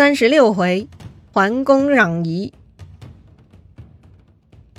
三十六回，桓公攘夷。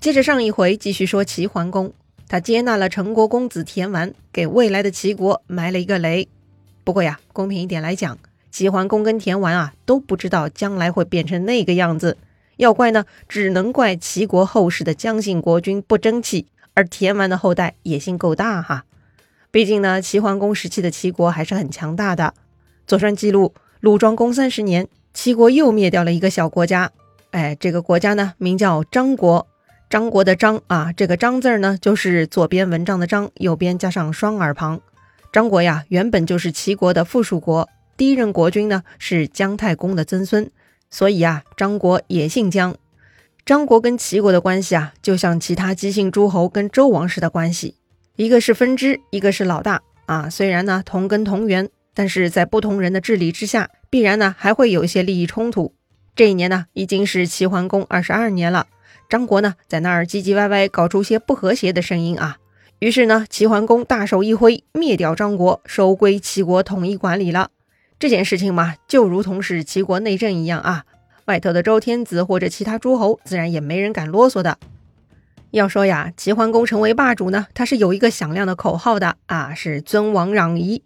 接着上一回继续说齐桓公，他接纳了陈国公子田完，给未来的齐国埋了一个雷。不过呀，公平一点来讲，齐桓公跟田完啊都不知道将来会变成那个样子。要怪呢，只能怪齐国后世的姜姓国君不争气，而田完的后代野心够大哈。毕竟呢，齐桓公时期的齐国还是很强大的。左传记录，鲁庄公三十年，齐国又灭掉了一个小国家。哎，这个国家呢，名叫张国。张国的张啊，这个张字呢，就是左边文章的张，右边加上双耳旁。张国呀，原本就是齐国的附属国，第一任国君呢是姜太公的曾孙，所以啊，张国也姓姜。张国跟齐国的关系啊，就像其他姬姓诸侯跟周王室的关系。一个是分支，一个是老大啊。虽然呢同根同源，但是在不同人的治理之下，必然呢还会有一些利益冲突。这一年呢已经是齐桓公二十二年了，张国呢在那儿唧唧歪歪，搞出些不和谐的声音啊。于是呢齐桓公大手一挥，灭掉张国，收归齐国统一管理了。这件事情嘛，就如同是齐国内政一样啊。外头的周天子或者其他诸侯，自然也没人敢啰嗦的。要说呀，齐桓公成为霸主呢，他是有一个响亮的口号的啊，是尊王攘夷。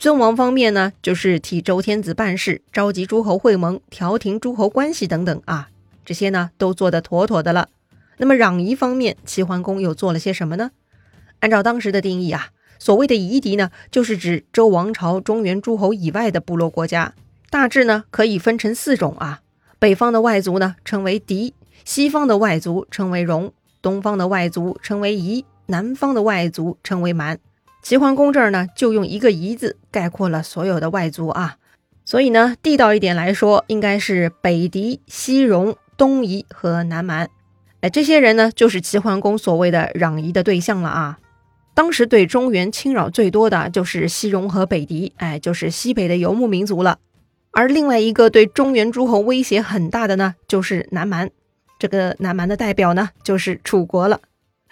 尊王方面呢，就是替周天子办事，召集诸侯会盟，调停诸侯关系等等啊，这些呢都做得妥妥的了。那么攘夷方面，齐桓公又做了些什么呢？按照当时的定义啊，所谓的夷狄呢，就是指周王朝中原诸侯以外的部落国家，大致呢可以分成四种啊。北方的外族呢称为狄，西方的外族称为戎。东方的外族称为夷，南方的外族称为蛮。齐桓公这儿呢，就用一个“夷”字概括了所有的外族啊。所以呢，地道一点来说，应该是北狄、西戎、东夷和南蛮。哎，这些人呢，就是齐桓公所谓的攘夷的对象了啊。当时对中原侵扰最多的就是西戎和北狄，哎，就是西北的游牧民族了。而另外一个对中原诸侯威胁很大的呢，就是南蛮。这个南蛮的代表呢，就是楚国了。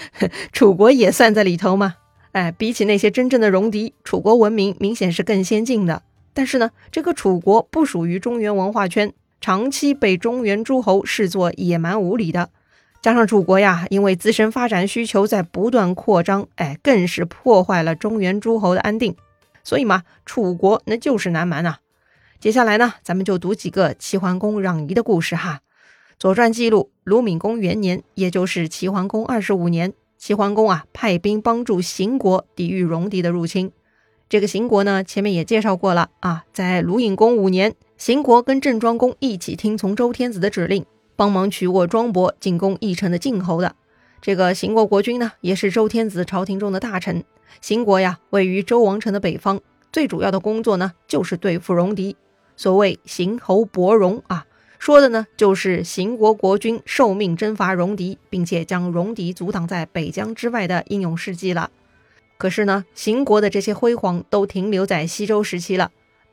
楚国也算在里头吗？哎，比起那些真正的戎狄，楚国文明明显是更先进的。但是呢，这个楚国不属于中原文化圈，长期被中原诸侯视作野蛮无理的。加上楚国呀，因为自身发展需求在不断扩张，哎，更是破坏了中原诸侯的安定。所以嘛，楚国那就是南蛮呐。接下来呢，咱们就读几个齐桓公攘夷的故事哈。《左传》记录，鲁闵公元年，也就是齐桓公二十五年，齐桓公啊派兵帮助邢国抵御戎狄的入侵。这个邢国呢，前面也介绍过了啊，在鲁隐公五年，邢国跟郑庄公一起听从周天子的指令，帮忙取过庄伯，进攻义城的晋侯的。这个邢国国君呢，也是周天子朝廷中的大臣。邢国呀，位于周王城的北方，最主要的工作呢，就是对付戎狄。所谓邢侯伯戎啊。说的呢，就是邢国国君受命征伐戎狄，并且将戎狄阻挡在北疆之外的英勇事迹了。可是呢，邢国的这些辉煌都停留在西周时期了。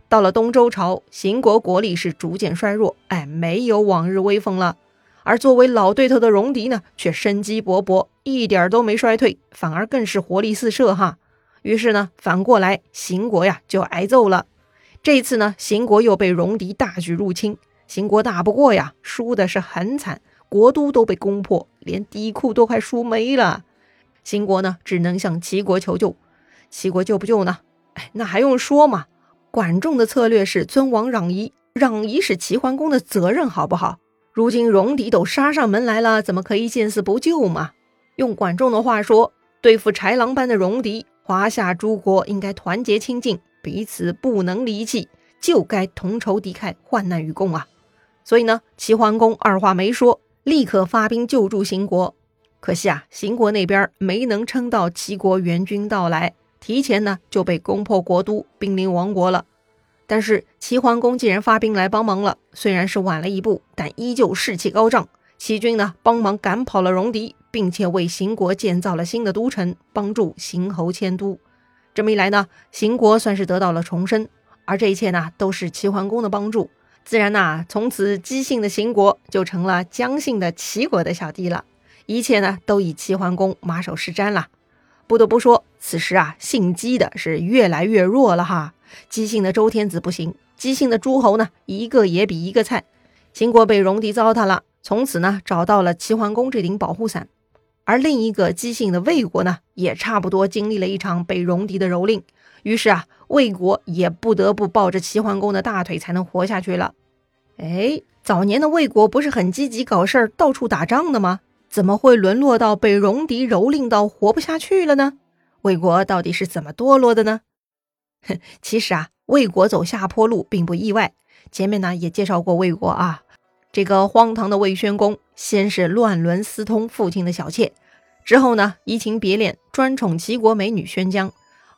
到了东周朝，邢国国力是逐渐衰弱，哎，没有往日威风了。而作为老对头的戎狄呢，却生机勃勃，一点都没衰退，反而更是活力四射哈。于是呢，反过来邢国呀就挨揍了。这一次呢，邢国又被戎狄大举入侵。秦国打不过呀，输的是很惨，国都都被攻破，连地库都快输没了。秦国呢，只能向齐国求救。齐国救不救呢？哎，那还用说吗？管仲的策略是尊王攘夷，攘夷是齐桓公的责任，好不好？如今戎狄都杀上门来了，怎么可以见死不救嘛？用管仲的话说，对付豺狼般的戎狄，华夏诸国应该团结亲近，彼此不能离弃，就该同仇敌忾，患难与共啊！所以呢，齐桓公二话没说，立刻发兵救助秦国。可惜啊，秦国那边没能撑到齐国援军到来，提前呢就被攻破国都，濒临亡国了。但是齐桓公既然发兵来帮忙了，虽然是晚了一步，但依旧士气高涨。齐军呢帮忙赶跑了戎狄，并且为秦国建造了新的都城，帮助秦侯迁都。这么一来呢，秦国算是得到了重生。而这一切呢，都是齐桓公的帮助。自然呐，从此姬姓的秦国就成了姜姓的齐国的小弟了。一切呢，都以齐桓公马首是瞻了。不得不说，此时啊，姓姬的是越来越弱了哈。姬姓的周天子不行，姬姓的诸侯呢，一个也比一个菜。秦国被戎狄糟蹋了，从此呢，找到了齐桓公这顶保护伞。而另一个姬姓的魏国呢，也差不多经历了一场被戎狄的蹂躏。于是啊，魏国也不得不抱着齐桓公的大腿才能活下去了。哎，早年的魏国不是很积极搞事儿、到处打仗的吗？怎么会沦落到被戎狄蹂躏到活不下去了呢？魏国到底是怎么堕落的呢？哼，其实啊，魏国走下坡路并不意外。前面呢也介绍过魏国啊，这个荒唐的魏宣公，先是乱伦私通父亲的小妾，之后呢移情别恋，专宠齐国美女宣姜，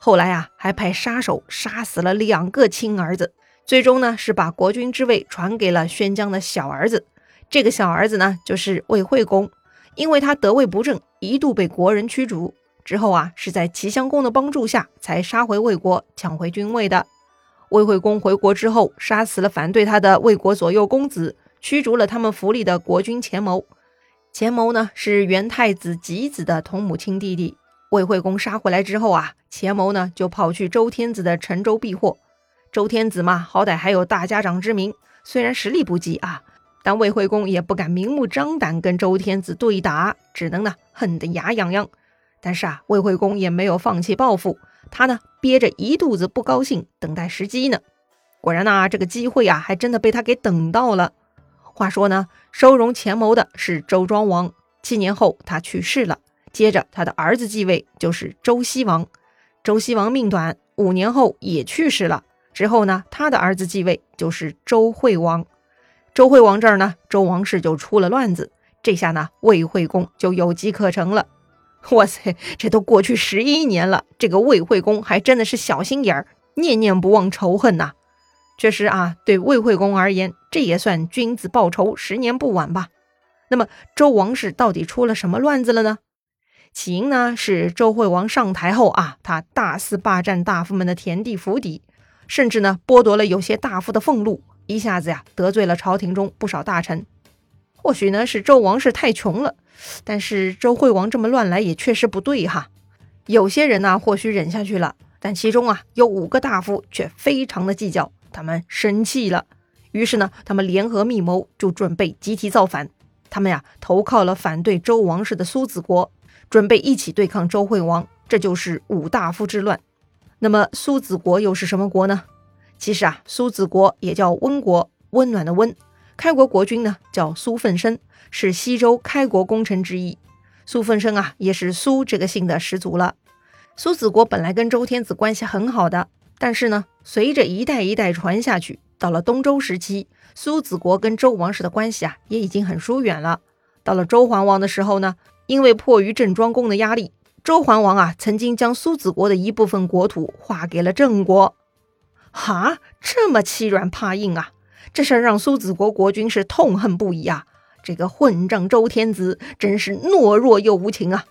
后来啊还派杀手杀死了两个亲儿子，最终呢是把国君之位传给了宣姜的小儿子。这个小儿子呢就是魏惠公。因为他得位不正，一度被国人驱逐。之后啊，是在齐襄公的帮助下，才杀回魏国，抢回君位的。魏惠公回国之后，杀死了反对他的魏国左右公子，驱逐了他们府里的国君钱谋。钱谋呢，是元太子吉子的同母亲弟弟。魏惠公杀回来之后啊，钱谋呢就跑去周天子的陈州避祸。周天子嘛，好歹还有大家长之名，虽然实力不济啊。但魏惠公也不敢明目张胆跟周天子对打，只能呢恨得牙痒痒。但是啊，魏惠公也没有放弃报复，他呢憋着一肚子不高兴，等待时机呢。果然呢，这个机会啊，还真的被他给等到了。话说呢，收容钱谋的是周庄王，七年后他去世了，接着他的儿子继位，就是周西王。周西王命短，五年后也去世了。之后呢，他的儿子继位，就是周惠王。周惠王这儿呢，周王室就出了乱子，这下呢，魏惠公就有机可乘了。哇塞，这都过去十一年了，这个魏惠公还真的是小心眼儿，念念不忘仇恨呐。确实啊，对魏惠公而言，这也算君子报仇，十年不晚吧。那么周王室到底出了什么乱子了呢？起因呢是周惠王上台后啊，他大肆霸占大夫们的田地府邸，甚至呢剥夺了有些大夫的俸禄。一下子呀，得罪了朝廷中不少大臣。或许呢是周王室太穷了，但是周惠王这么乱来也确实不对哈。有些人呢或许忍下去了，但其中啊有五个大夫却非常的计较，他们生气了。于是呢，他们联合密谋，就准备集体造反。他们呀投靠了反对周王室的苏子国，准备一起对抗周惠王。这就是五大夫之乱。那么苏子国又是什么国呢？其实啊，苏子国也叫温国，温暖的温。开国国君呢叫苏奋生，是西周开国功臣之一。苏奋生啊，也是苏这个姓的始祖了。苏子国本来跟周天子关系很好的，但是呢，随着一代一代传下去，到了东周时期，苏子国跟周王室的关系啊，也已经很疏远了。到了周桓王的时候呢，因为迫于郑庄公的压力，周桓王啊，曾经将苏子国的一部分国土划给了郑国。哈，这么欺软怕硬啊！这事儿让苏子国国君是痛恨不已啊！这个混账周天子真是懦弱又无情啊！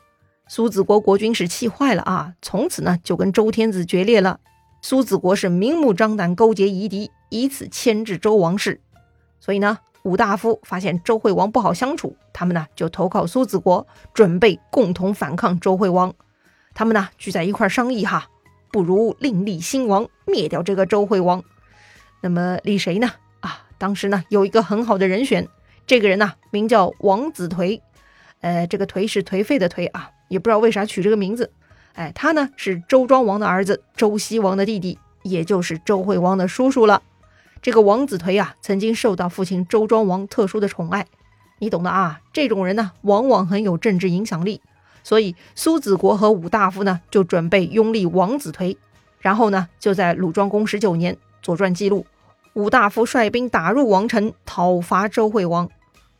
苏子国国君是气坏了啊！从此呢，就跟周天子决裂了。苏子国是明目张胆勾结夷狄，以此牵制周王室。所以呢，五大夫发现周惠王不好相处，他们呢就投靠苏子国，准备共同反抗周惠王。他们呢聚在一块商议哈。不如另立新王，灭掉这个周惠王。那么立谁呢？啊，当时呢有一个很好的人选，这个人呢名叫王子颓。呃，这个颓是颓废的颓啊，也不知道为啥取这个名字。哎，他呢是周庄王的儿子，周西王的弟弟，也就是周惠王的叔叔了。这个王子颓啊，曾经受到父亲周庄王特殊的宠爱，你懂的啊。这种人呢，往往很有政治影响力。所以苏子国和武大夫呢，就准备拥立王子颓。然后呢，就在鲁庄公十九年，《左传》记录，武大夫率兵打入王城，讨伐周惠王。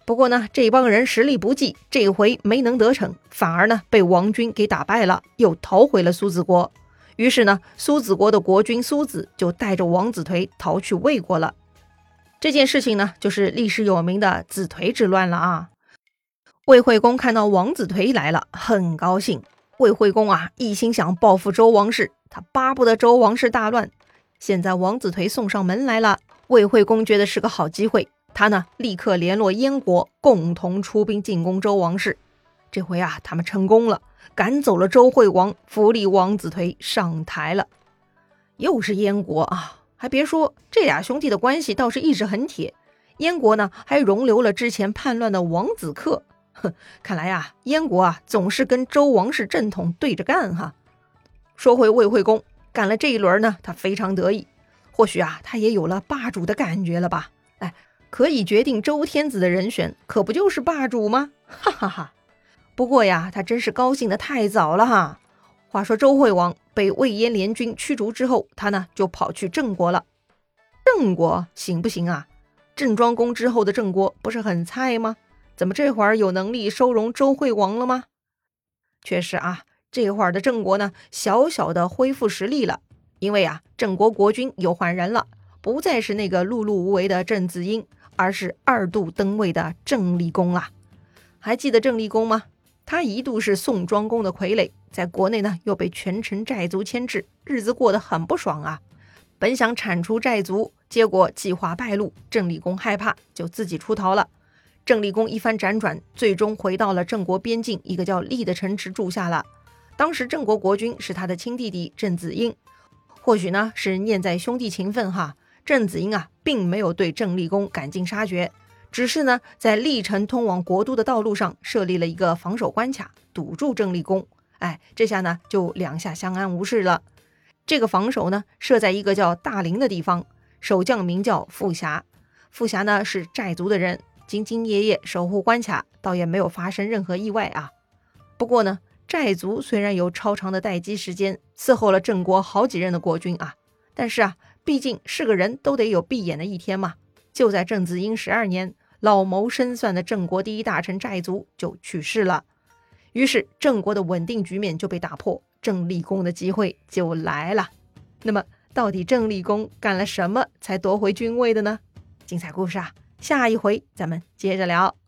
不过呢，这帮人实力不济，这回没能得逞，反而呢被王军给打败了，又逃回了苏子国。于是呢，苏子国的国君苏子就带着王子颓逃去魏国了。这件事情呢，就是历史有名的子颓之乱了啊。魏惠公看到王子颓来了，很高兴。魏惠公啊，一心想报复周王室，他巴不得周王室大乱。现在王子颓送上门来了，魏惠公觉得是个好机会，他呢立刻联络燕国，共同出兵进攻周王室。这回啊，他们成功了，赶走了周惠王，扶立王子颓上台了。又是燕国啊！还别说，这俩兄弟的关系倒是一直很铁。燕国呢，还容留了之前叛乱的王子克。哼，看来呀，燕国啊，总是跟周王室正统对着干哈。说回魏惠公，干了这一轮呢，他非常得意。或许啊，他也有了霸主的感觉了吧？哎，可以决定周天子的人选，可不就是霸主吗？哈哈哈。不过呀，他真是高兴的太早了哈。话说周惠王被魏燕联军驱逐之后，他呢就跑去郑国了。郑国行不行啊？郑庄公之后的郑国不是很菜吗？怎么这会儿有能力收容周惠王了吗？确实啊，这会儿的郑国呢，小小的恢复实力了。因为啊，郑国国君又换人了，不再是那个碌碌无为的郑子婴，而是二度登位的郑立公啊。还记得郑立公吗？他一度是宋庄公的傀儡，在国内呢又被全城寨族牵制，日子过得很不爽啊。本想铲除寨族，结果计划败露，郑立公害怕，就自己出逃了。郑立公一番辗转，最终回到了郑国边境一个叫利的城池住下了。当时郑国国君是他的亲弟弟郑子婴，或许呢是念在兄弟情分哈，郑子婴啊并没有对郑立公赶尽杀绝，只是呢在历城通往国都的道路上设立了一个防守关卡，堵住郑立公。哎，这下呢就两下相安无事了。这个防守呢设在一个叫大陵的地方，守将名叫傅霞。傅霞呢是寨族的人。兢兢业业守护关卡，倒也没有发生任何意外啊。不过呢，寨族虽然有超长的待机时间，伺候了郑国好几任的国君啊，但是啊，毕竟是个人都得有闭眼的一天嘛。就在郑子婴十二年，老谋深算的郑国第一大臣寨族就去世了，于是郑国的稳定局面就被打破，郑立功的机会就来了。那么，到底郑立功干了什么才夺回君位的呢？精彩故事啊！下一回咱们接着聊。